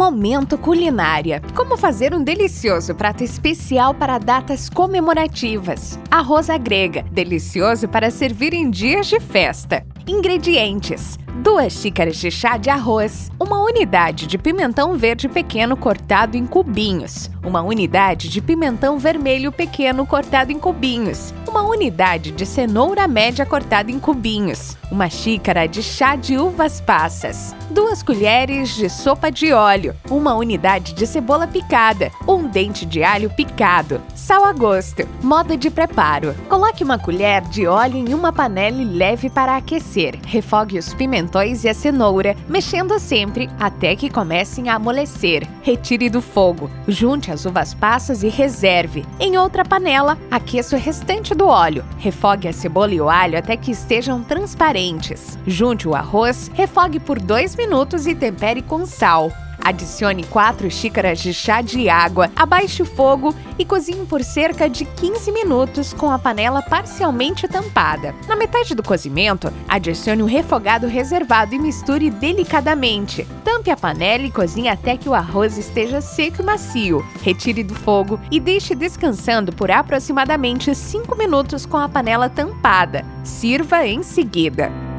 Momento Culinária. Como fazer um delicioso prato especial para datas comemorativas. Arroz à grega, delicioso para servir em dias de festa. Ingredientes: 2 xícaras de chá de arroz, uma unidade de pimentão verde pequeno cortado em cubinhos, uma unidade de pimentão vermelho pequeno cortado em cubinhos, uma unidade de cenoura média cortada em cubinhos, uma xícara de chá de uvas passas, duas colheres de sopa de óleo, uma unidade de cebola picada, um dente de alho picado, sal a gosto. Modo de preparo: coloque uma colher de óleo em uma panela e leve para aquecer. Refogue os pimentões e a cenoura, mexendo sempre até que comecem a amolecer. Retire do fogo, junte as uvas passas e reserve. Em outra panela, aqueça o restante do óleo. Refogue a cebola e o alho até que estejam transparentes. Junte o arroz, refogue por dois minutos e tempere com sal. Adicione 4 xícaras de chá de água, abaixe o fogo e cozinhe por cerca de 15 minutos com a panela parcialmente tampada. Na metade do cozimento, adicione o refogado reservado e misture delicadamente. Tampe a panela e cozinhe até que o arroz esteja seco e macio. Retire do fogo e deixe descansando por aproximadamente 5 minutos com a panela tampada. Sirva em seguida.